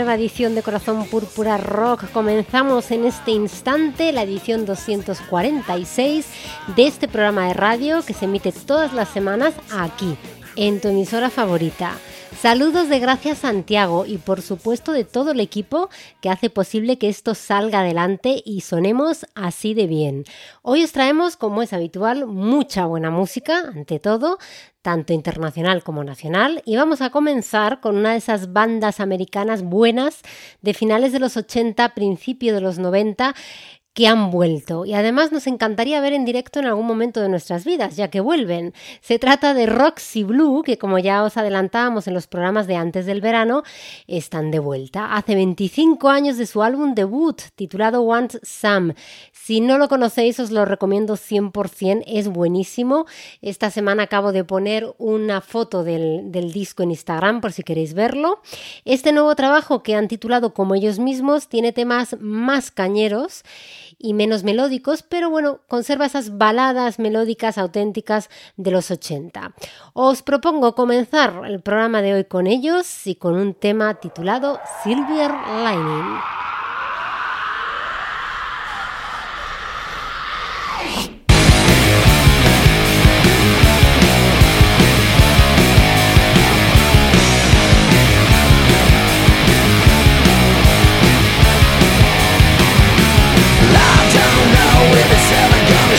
nueva edición de Corazón Púrpura Rock. Comenzamos en este instante la edición 246 de este programa de radio que se emite todas las semanas aquí, en tu emisora favorita. Saludos de Gracias Santiago y por supuesto de todo el equipo que hace posible que esto salga adelante y sonemos así de bien. Hoy os traemos, como es habitual, mucha buena música, ante todo, tanto internacional como nacional, y vamos a comenzar con una de esas bandas americanas buenas de finales de los 80, principio de los 90, que han vuelto y además nos encantaría ver en directo en algún momento de nuestras vidas, ya que vuelven. Se trata de Roxy Blue, que como ya os adelantábamos en los programas de antes del verano, están de vuelta. Hace 25 años de su álbum debut, titulado Want Some. Si no lo conocéis, os lo recomiendo 100%, es buenísimo. Esta semana acabo de poner una foto del, del disco en Instagram por si queréis verlo. Este nuevo trabajo que han titulado como ellos mismos tiene temas más cañeros y menos melódicos, pero bueno, conserva esas baladas melódicas auténticas de los 80. Os propongo comenzar el programa de hoy con ellos y con un tema titulado Silver Lining.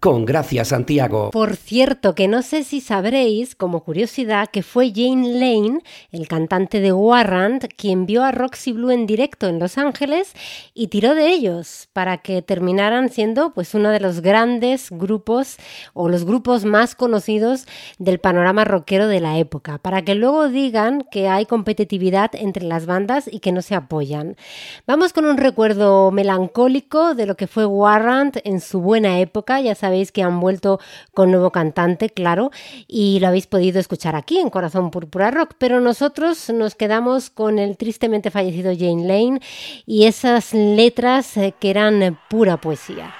con Gracia Santiago. Por cierto, que no sé si sabréis, como curiosidad, que fue Jane Lane, el cantante de Warrant, quien vio a Roxy Blue en directo en Los Ángeles y tiró de ellos para que terminaran siendo pues uno de los grandes grupos o los grupos más conocidos del panorama rockero de la época, para que luego digan que hay competitividad entre las bandas y que no se apoyan. Vamos con un recuerdo melancólico de lo que fue Warrant en su buena época, ya sabéis que han vuelto con nuevo cantante, claro, y lo habéis podido escuchar aquí en Corazón Púrpura Rock, pero nosotros nos quedamos con el tristemente fallecido Jane Lane y esas letras eh, que eran pura poesía.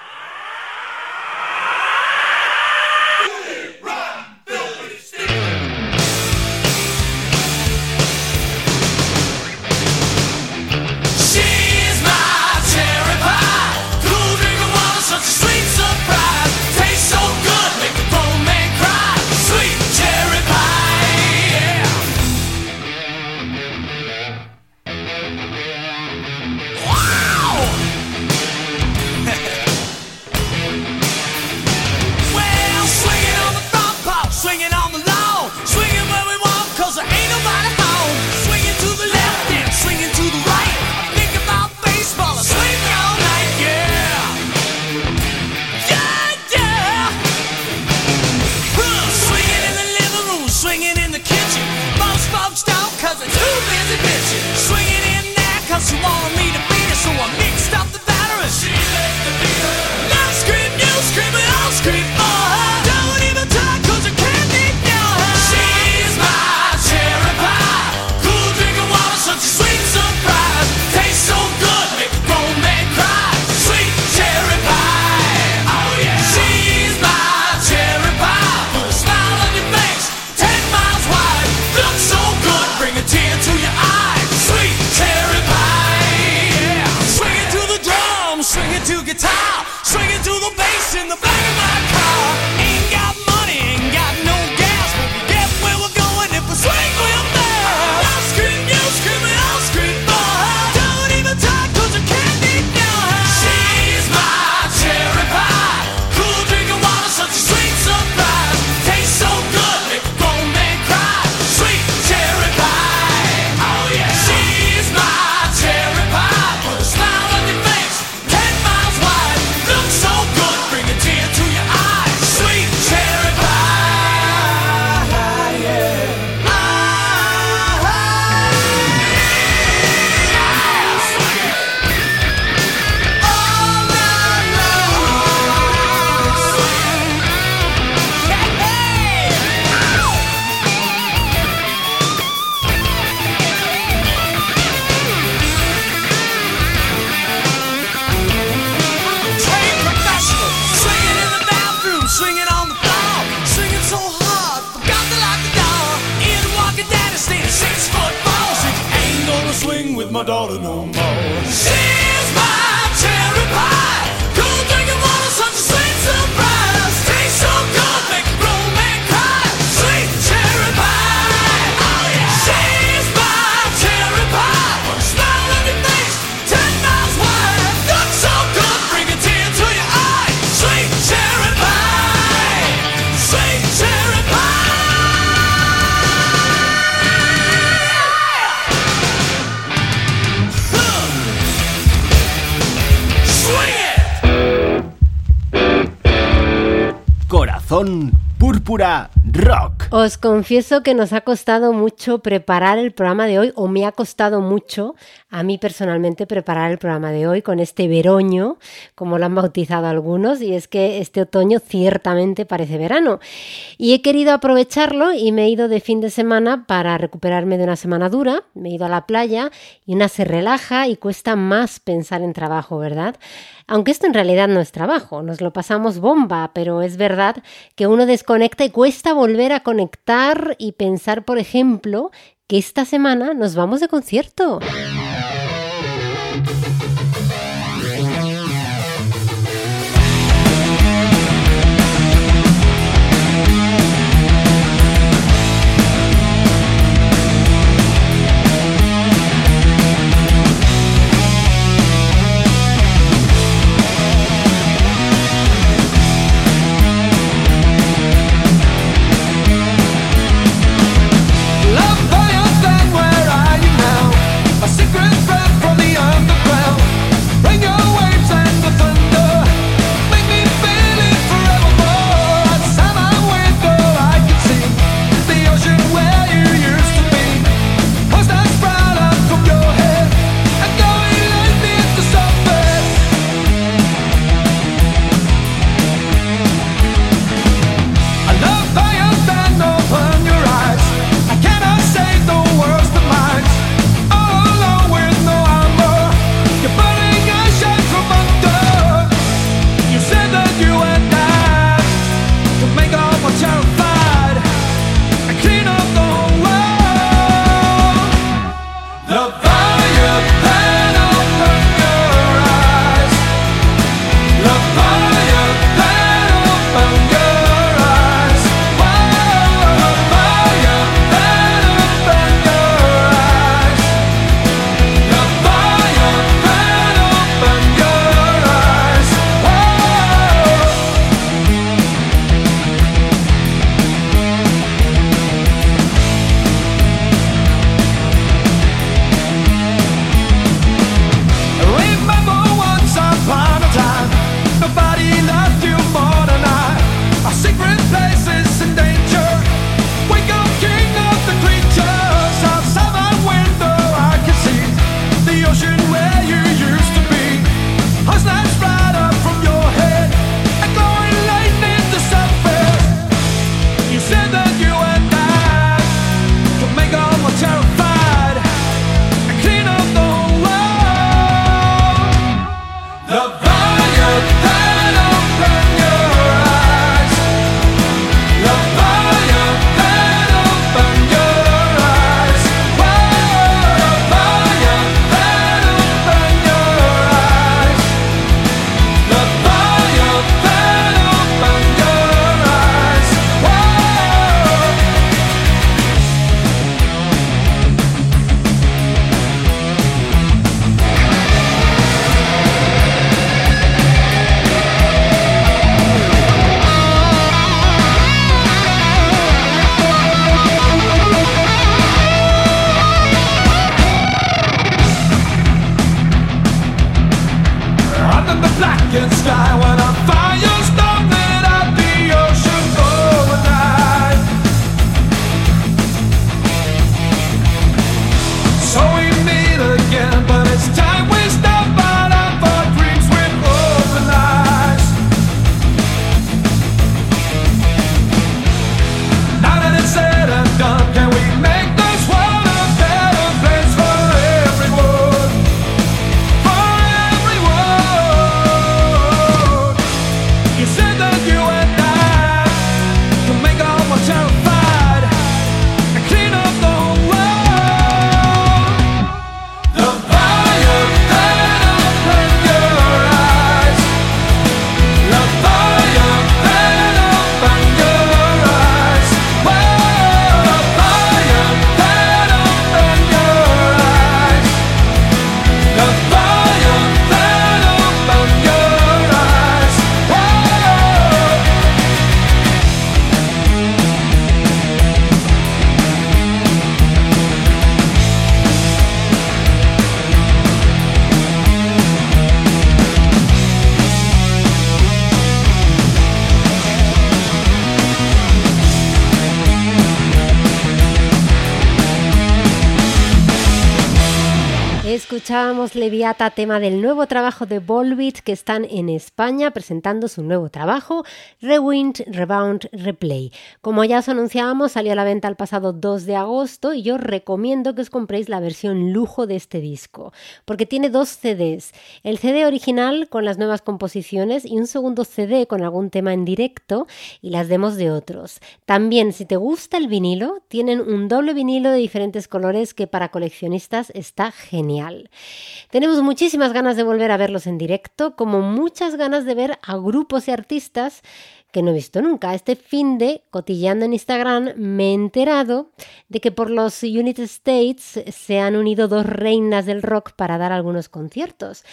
on the floor, singing so hard, forgot to lock the door. In six foot ain't gonna swing with my daughter no more. Sing Púrpura Rock. Os confieso que nos ha costado mucho preparar el programa de hoy, o me ha costado mucho a mí personalmente preparar el programa de hoy con este veroño, como lo han bautizado algunos, y es que este otoño ciertamente parece verano. Y he querido aprovecharlo y me he ido de fin de semana para recuperarme de una semana dura, me he ido a la playa y una se relaja y cuesta más pensar en trabajo, ¿verdad? Aunque esto en realidad no es trabajo, nos lo pasamos bomba, pero es verdad que uno desconecta y cuesta volver a conectar y pensar, por ejemplo, que esta semana nos vamos de concierto. Escuchábamos Leviata, tema del nuevo trabajo de Volbeat que están en España presentando su nuevo trabajo, Rewind, Rebound, Replay. Como ya os anunciábamos, salió a la venta el pasado 2 de agosto y yo recomiendo que os compréis la versión lujo de este disco, porque tiene dos CDs, el CD original con las nuevas composiciones y un segundo CD con algún tema en directo y las demos de otros. También, si te gusta el vinilo, tienen un doble vinilo de diferentes colores que para coleccionistas está genial. Tenemos muchísimas ganas de volver a verlos en directo, como muchas ganas de ver a grupos y artistas que no he visto nunca. Este fin de, cotilleando en Instagram, me he enterado de que por los United States se han unido dos reinas del rock para dar algunos conciertos.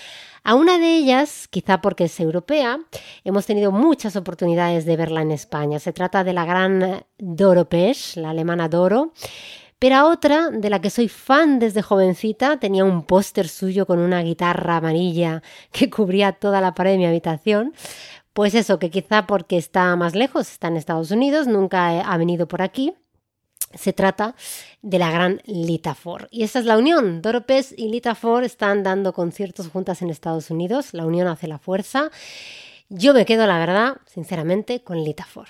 A una de ellas, quizá porque es europea, hemos tenido muchas oportunidades de verla en España. Se trata de la gran Doro Pesch, la alemana Doro. Pero a otra, de la que soy fan desde jovencita, tenía un póster suyo con una guitarra amarilla que cubría toda la pared de mi habitación. Pues eso, que quizá porque está más lejos, está en Estados Unidos, nunca ha venido por aquí. Se trata de la gran Lita Ford. Y esta es la unión. Doropes y Lita Ford están dando conciertos juntas en Estados Unidos. La unión hace la fuerza. Yo me quedo, la verdad, sinceramente, con Lita Ford.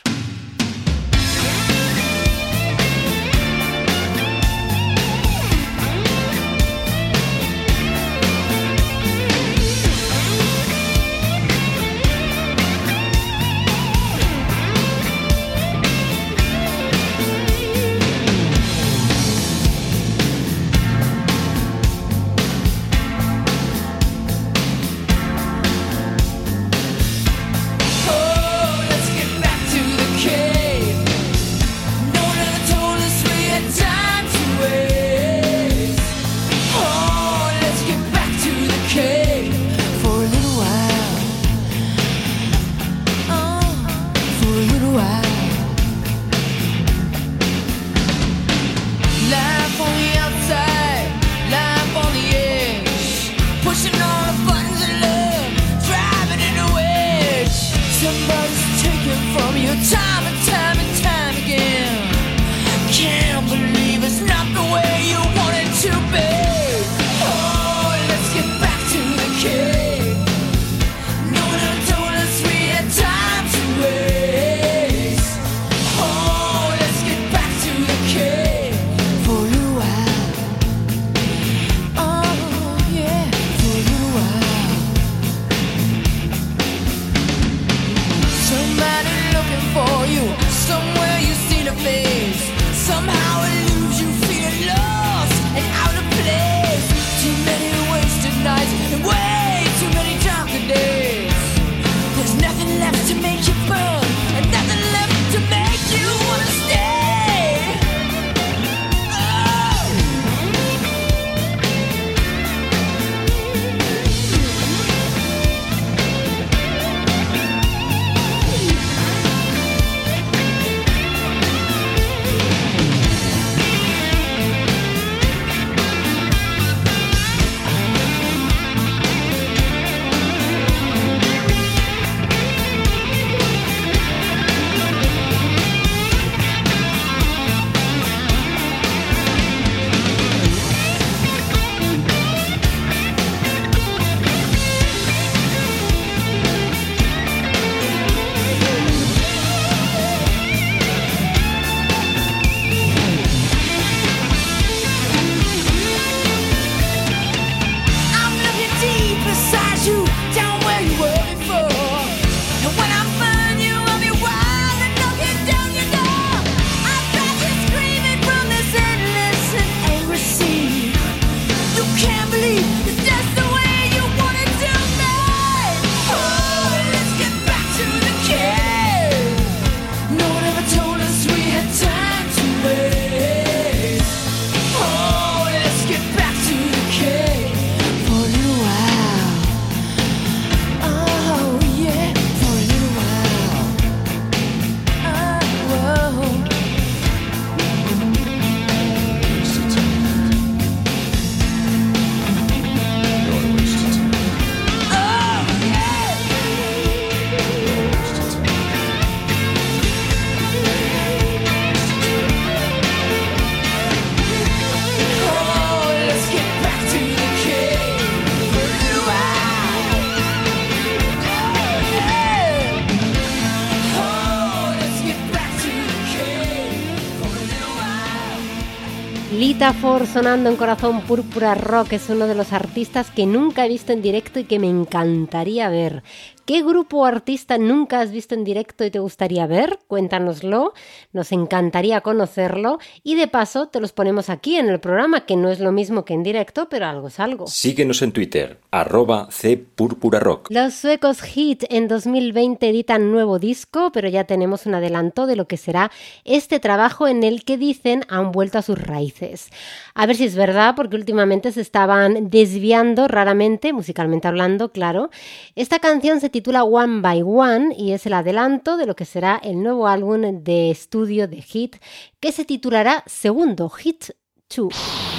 Sonando en Corazón Púrpura Rock es uno de los artistas que nunca he visto en directo y que me encantaría ver. ¿Qué grupo o artista nunca has visto en directo y te gustaría ver? Cuéntanoslo, nos encantaría conocerlo y de paso te los ponemos aquí en el programa, que no es lo mismo que en directo, pero algo es algo. Síguenos en Twitter, arroba Rock. Los suecos Hit en 2020 editan nuevo disco, pero ya tenemos un adelanto de lo que será este trabajo en el que dicen han vuelto a sus raíces. A ver si es verdad, porque últimamente se estaban desviando raramente, musicalmente hablando, claro. Esta canción se titula One by One y es el adelanto de lo que será el nuevo álbum de estudio de Hit, que se titulará Segundo Hit 2.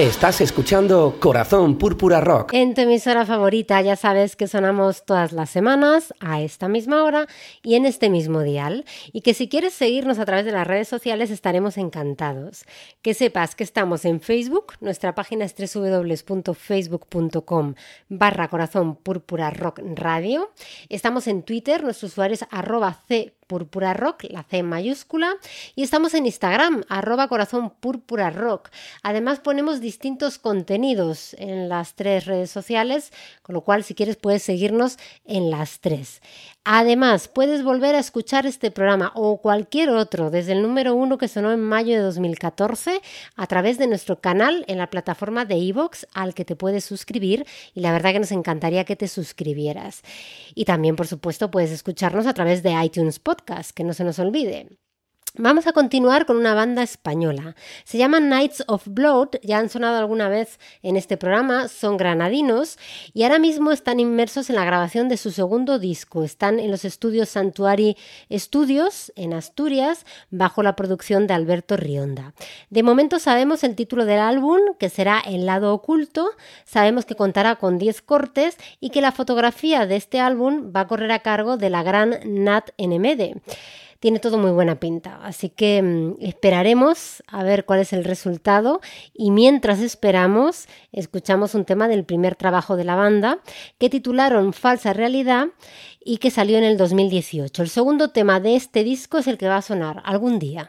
Estás escuchando Corazón Púrpura Rock. En tu emisora favorita ya sabes que sonamos todas las semanas a esta misma hora y en este mismo dial. Y que si quieres seguirnos a través de las redes sociales estaremos encantados. Que sepas que estamos en Facebook, nuestra página es www.facebook.com barra Corazón Púrpura Rock Radio. Estamos en Twitter, nuestro usuario es arroba c Púrpura Rock, la C mayúscula, y estamos en Instagram, arroba corazón púrpura rock. Además ponemos distintos contenidos en las tres redes sociales, con lo cual si quieres puedes seguirnos en las tres. Además, puedes volver a escuchar este programa o cualquier otro desde el número uno que sonó en mayo de 2014 a través de nuestro canal en la plataforma de iVoox al que te puedes suscribir y la verdad que nos encantaría que te suscribieras. Y también, por supuesto, puedes escucharnos a través de iTunes Podcast, que no se nos olvide. Vamos a continuar con una banda española. Se llaman Knights of Blood, ya han sonado alguna vez en este programa, son granadinos y ahora mismo están inmersos en la grabación de su segundo disco. Están en los estudios Santuari Studios en Asturias bajo la producción de Alberto Rionda. De momento sabemos el título del álbum, que será El lado oculto, sabemos que contará con 10 cortes y que la fotografía de este álbum va a correr a cargo de la gran Nat Nemede tiene todo muy buena pinta. Así que mm, esperaremos a ver cuál es el resultado y mientras esperamos, escuchamos un tema del primer trabajo de la banda que titularon Falsa Realidad y que salió en el 2018. El segundo tema de este disco es el que va a sonar algún día.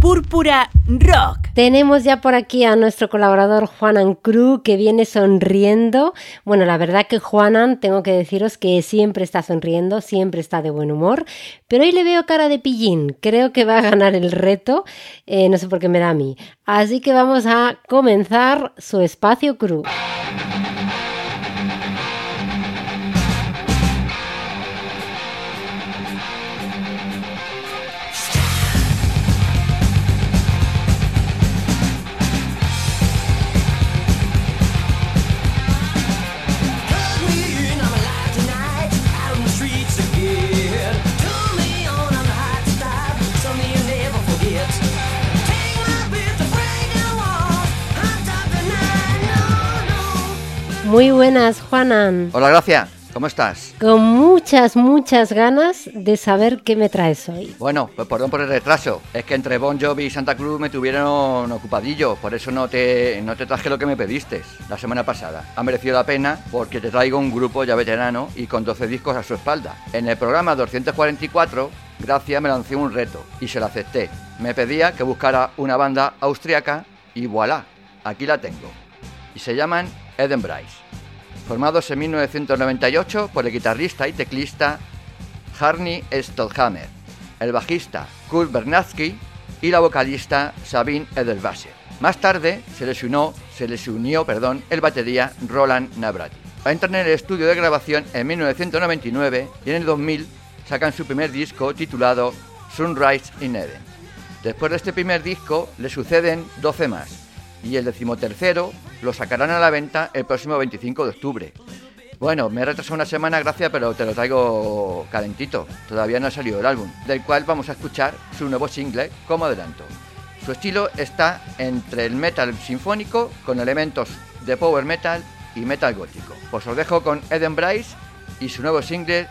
Púrpura Rock. Tenemos ya por aquí a nuestro colaborador Juanan Cruz que viene sonriendo. Bueno, la verdad que Juanan, tengo que deciros que siempre está sonriendo, siempre está de buen humor, pero hoy le veo cara de pillín. Creo que va a ganar el reto, eh, no sé por qué me da a mí. Así que vamos a comenzar su espacio Cruz. Muy buenas, Juanan. Hola, Gracia. ¿Cómo estás? Con muchas, muchas ganas de saber qué me traes hoy. Bueno, pues perdón por el retraso. Es que entre Bon Jovi y Santa Cruz me tuvieron ocupadillo. Por eso no te, no te traje lo que me pediste la semana pasada. Ha merecido la pena porque te traigo un grupo ya veterano y con 12 discos a su espalda. En el programa 244, Gracia me lanzó un reto y se lo acepté. Me pedía que buscara una banda austriaca y voilà, aquí la tengo. Y se llaman Eden Bryce, formados en 1998 por el guitarrista y teclista Harney Stolhammer, el bajista Kurt Bernatsky y la vocalista Sabine Edelwasser. Más tarde se les unió, perdón, el batería Roland Navrati. Entran en el estudio de grabación en 1999 y en el 2000 sacan su primer disco titulado Sunrise in Eden. Después de este primer disco le suceden 12 más y el decimotercero lo sacarán a la venta el próximo 25 de octubre. Bueno, me he retrasado una semana, gracias, pero te lo traigo calentito. Todavía no ha salido el álbum, del cual vamos a escuchar su nuevo single como adelanto. Su estilo está entre el metal sinfónico con elementos de power metal y metal gótico. Pues os dejo con Eden Bryce y su nuevo single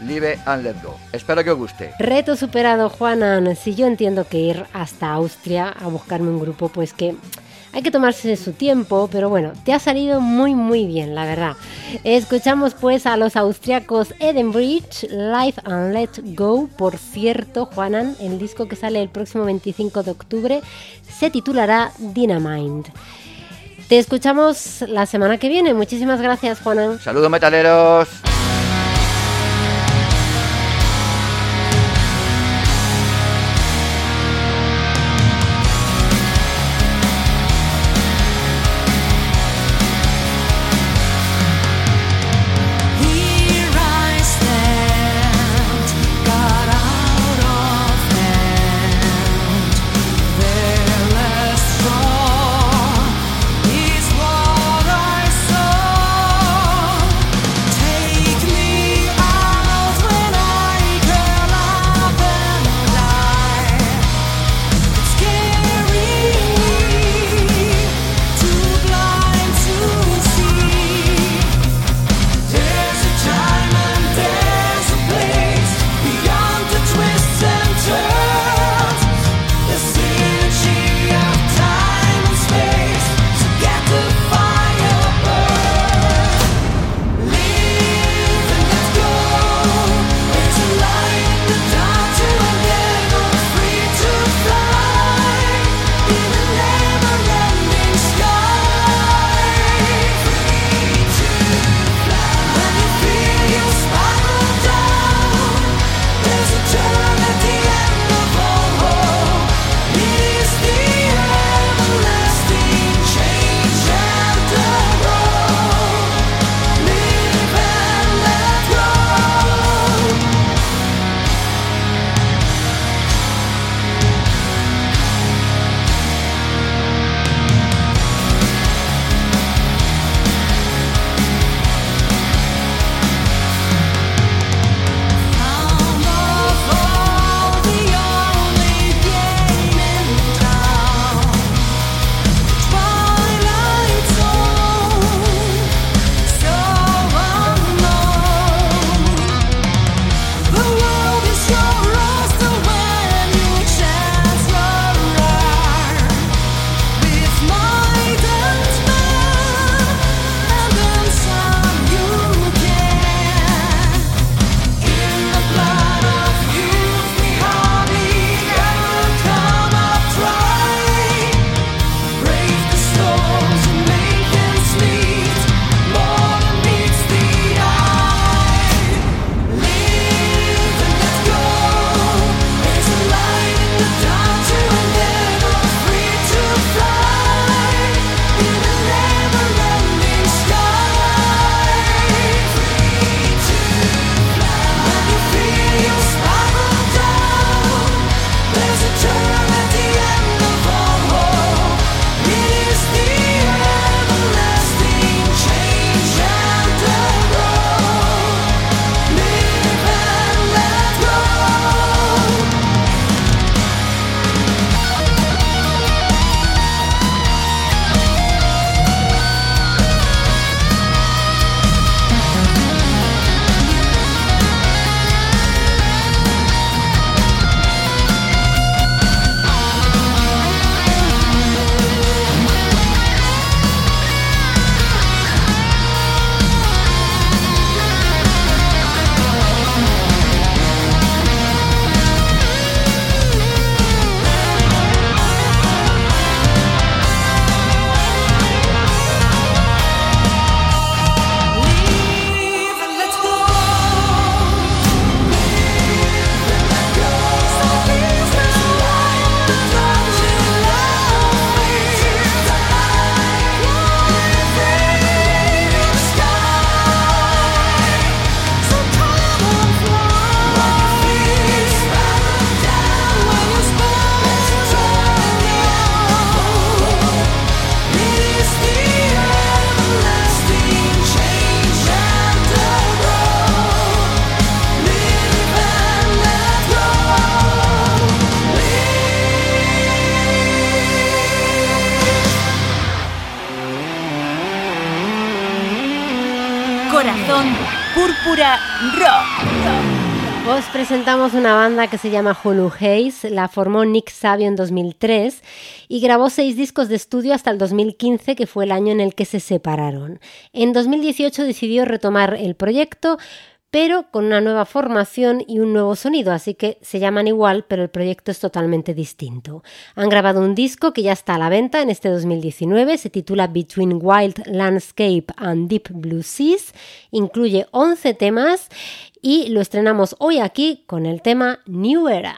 Live and Let Go. Espero que os guste. Reto superado, Juana. Si yo entiendo que ir hasta Austria a buscarme un grupo, pues que hay que tomarse su tiempo, pero bueno, te ha salido muy muy bien, la verdad. Escuchamos pues a los austriacos Eden Bridge, Life and Let Go. Por cierto, Juanan, el disco que sale el próximo 25 de octubre se titulará Dynamind. Te escuchamos la semana que viene. Muchísimas gracias, Juanan. Saludos, metaleros. Presentamos una banda que se llama Hulu Haze, la formó Nick Savio en 2003 y grabó seis discos de estudio hasta el 2015, que fue el año en el que se separaron. En 2018 decidió retomar el proyecto, pero con una nueva formación y un nuevo sonido, así que se llaman igual, pero el proyecto es totalmente distinto. Han grabado un disco que ya está a la venta en este 2019, se titula Between Wild Landscape and Deep Blue Seas, incluye 11 temas y lo estrenamos hoy aquí con el tema New Era.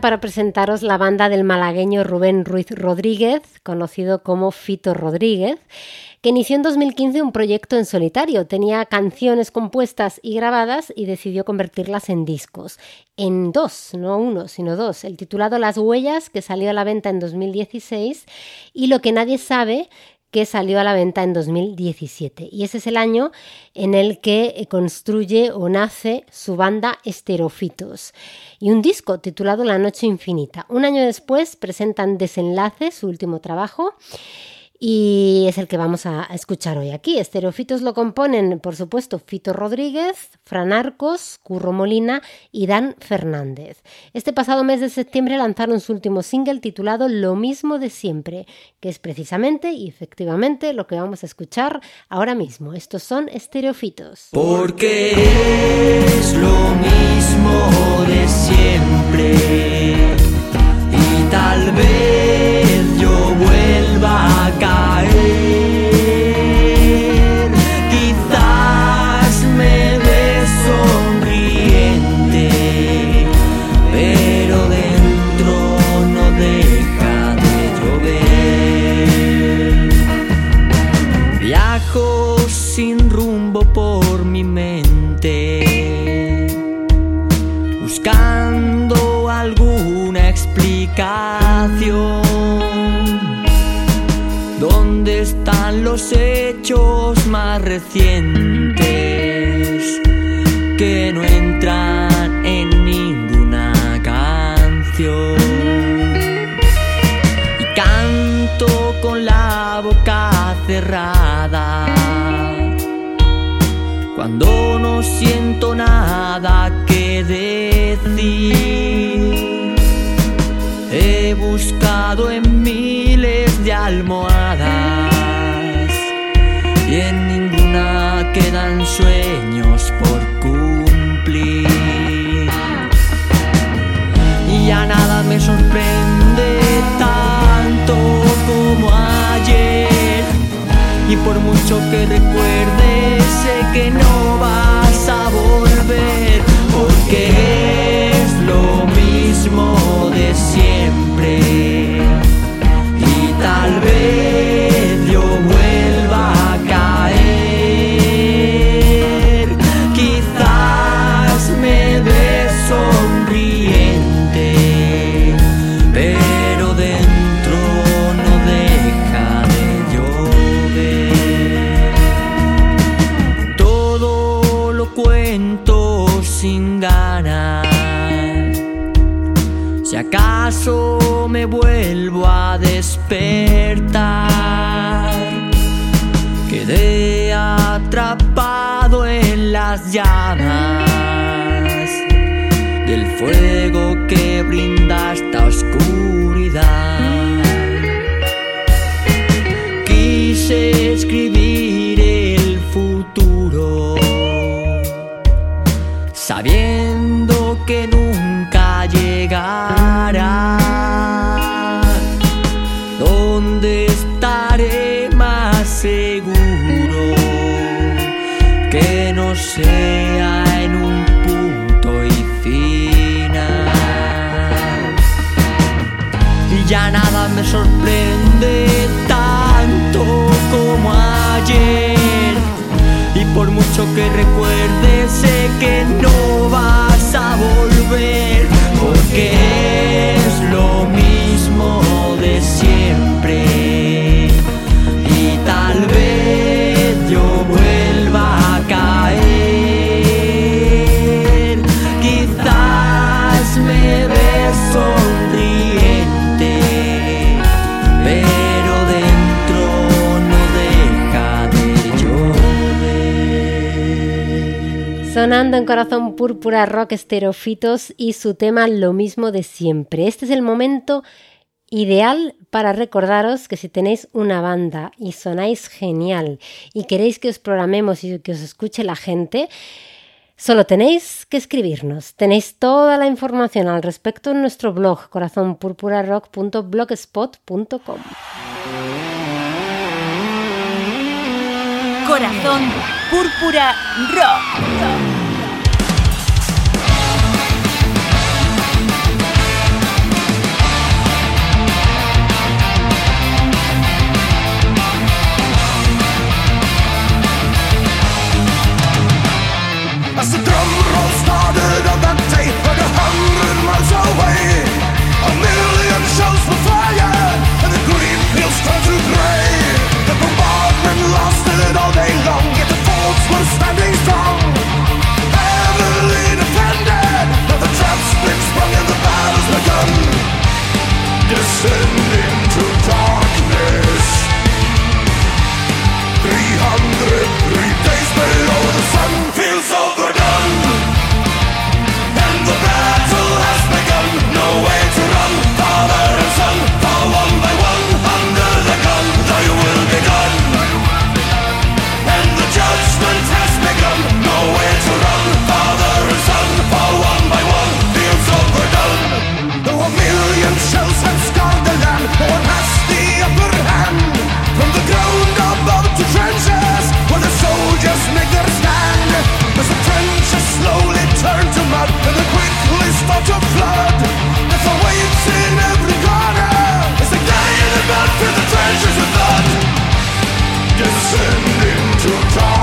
Para presentaros la banda del malagueño Rubén Ruiz Rodríguez, conocido como Fito Rodríguez, que inició en 2015 un proyecto en solitario. Tenía canciones compuestas y grabadas y decidió convertirlas en discos. En dos, no uno, sino dos. El titulado Las Huellas, que salió a la venta en 2016, y Lo que nadie sabe, que salió a la venta en 2017. Y ese es el año en el que eh, construye o nace su banda Esterofitos. Y un disco titulado La Noche Infinita. Un año después presentan Desenlace, su último trabajo y es el que vamos a escuchar hoy aquí. Estereofitos lo componen, por supuesto, Fito Rodríguez, Fran Arcos, Curro Molina y Dan Fernández. Este pasado mes de septiembre lanzaron su último single titulado Lo mismo de siempre, que es precisamente y efectivamente lo que vamos a escuchar ahora mismo. Estos son Estereofitos. Porque es lo mismo de siempre y tal vez yo vuelva hechos más recientes que no entran en ninguna canción? Y canto con la boca cerrada cuando no siento nada que decir. He buscado en miles de almohadas sueños por cumplir. Y ya nada me sorprende tanto como ayer. Y por mucho que recuerdes, sé que no vas a volver, Púrpura Rock Esterofitos y su tema Lo mismo de siempre. Este es el momento ideal para recordaros que si tenéis una banda y sonáis genial y queréis que os programemos y que os escuche la gente, solo tenéis que escribirnos. Tenéis toda la información al respecto en nuestro blog corazonpurpurarock.blogspot.com. Corazón Púrpura Rock. descending Dancing into time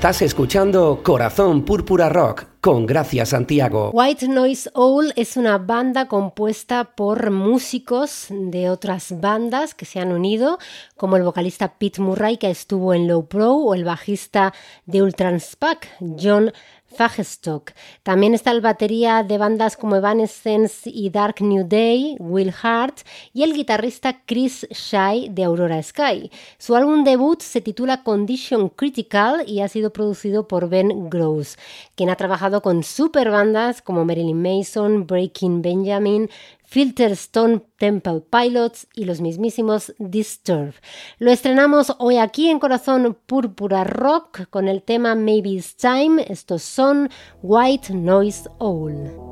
Estás escuchando Corazón Púrpura Rock con Gracia Santiago. White Noise Owl es una banda compuesta por músicos de otras bandas que se han unido, como el vocalista Pete Murray que estuvo en Low Pro o el bajista de Ultranspack, John Fagestock. También está el batería de bandas como Evanescence y Dark New Day, Will Hart, y el guitarrista Chris Shy de Aurora Sky. Su álbum debut se titula Condition Critical y ha sido producido por Ben Gross, quien ha trabajado con super bandas como Marilyn Mason, Breaking Benjamin, Filterstone Temple Pilots y los mismísimos Disturb. Lo estrenamos hoy aquí en Corazón Púrpura Rock con el tema Maybe It's Time. Estos son White Noise Owl.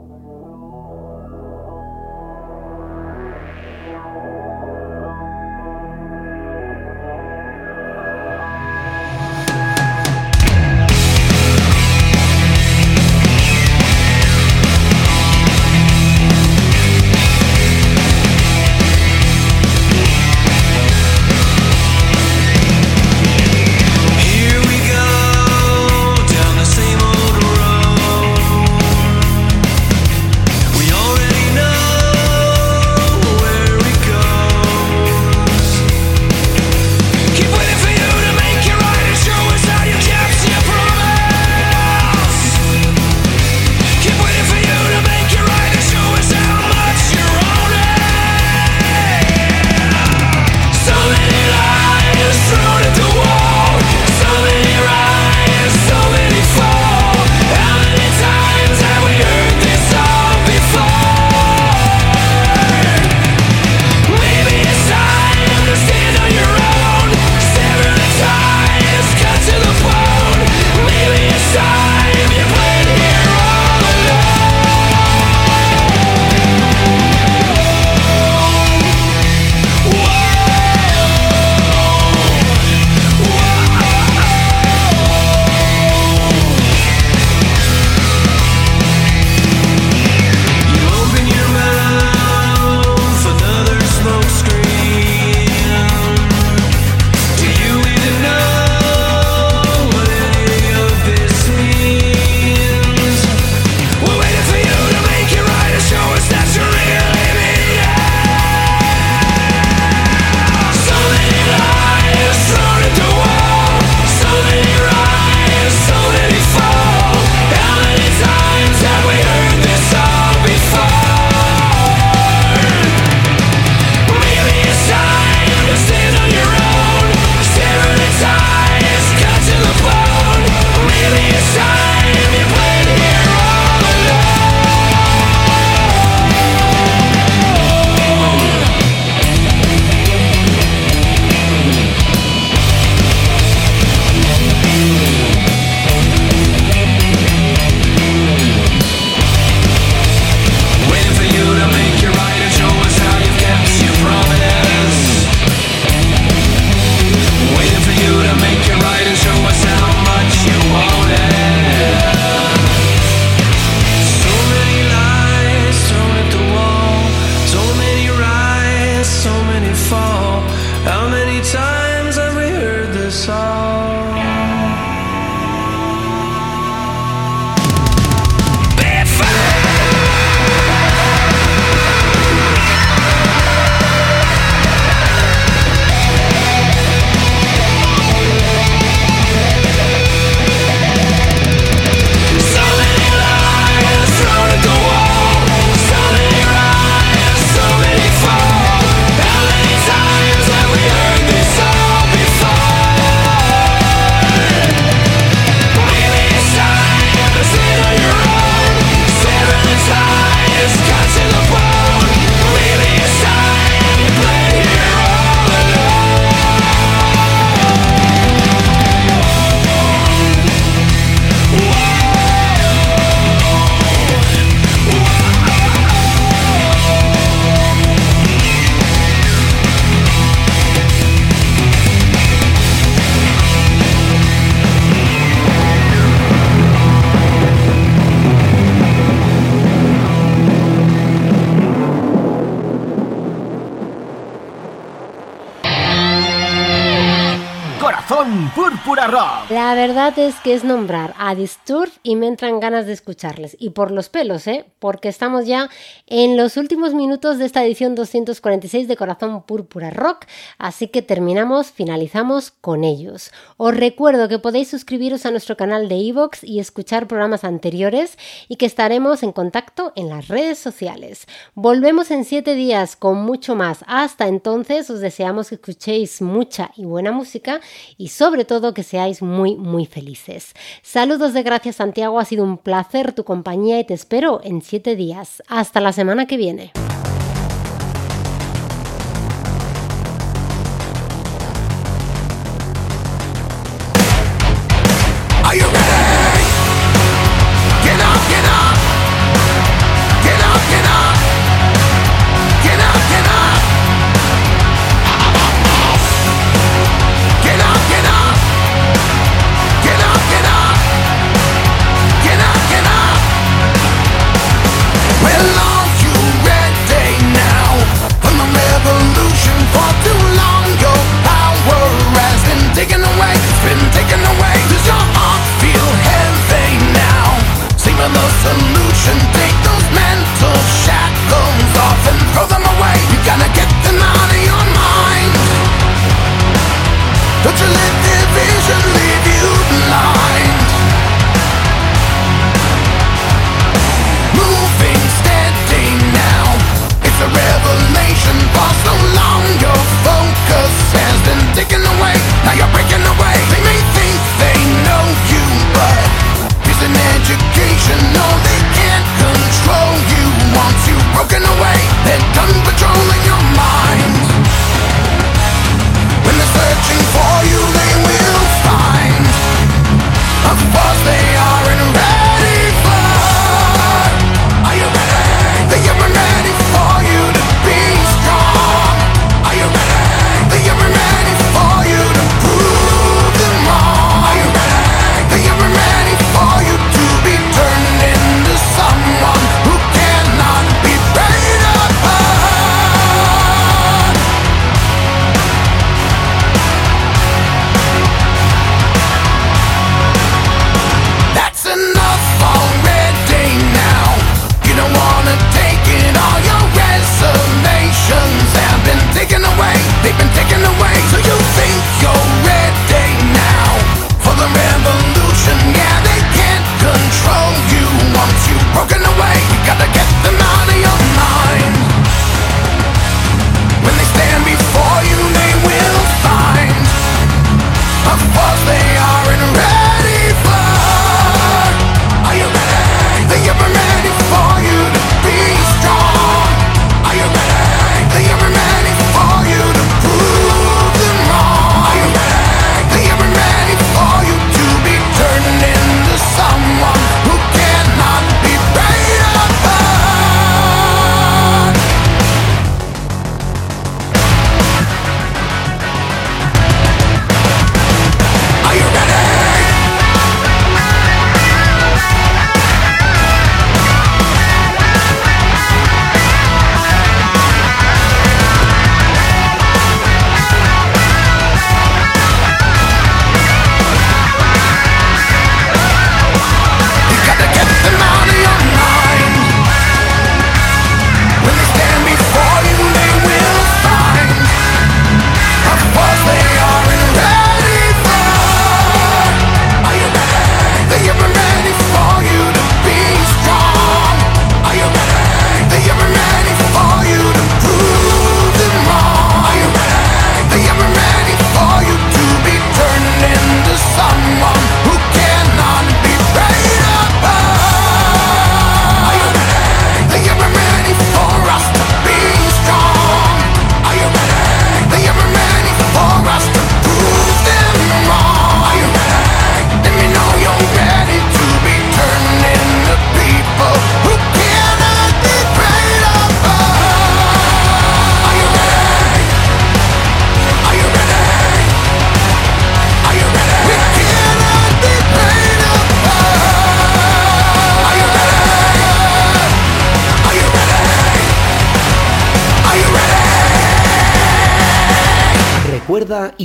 La verdad es que es nombrar a Disturb y me entran ganas de escucharles. Y por los pelos, ¿eh? Porque estamos ya en los últimos minutos de esta edición 246 de Corazón Púrpura Rock, así que terminamos, finalizamos con ellos. Os recuerdo que podéis suscribiros a nuestro canal de iVoox y escuchar programas anteriores y que estaremos en contacto en las redes sociales. Volvemos en siete días con mucho más. Hasta entonces os deseamos que escuchéis mucha y buena música y sobre todo que seáis muy muy felices. Saludos de gracias Santiago, ha sido un placer tu compañía y te espero en siete días. Hasta la semana que viene.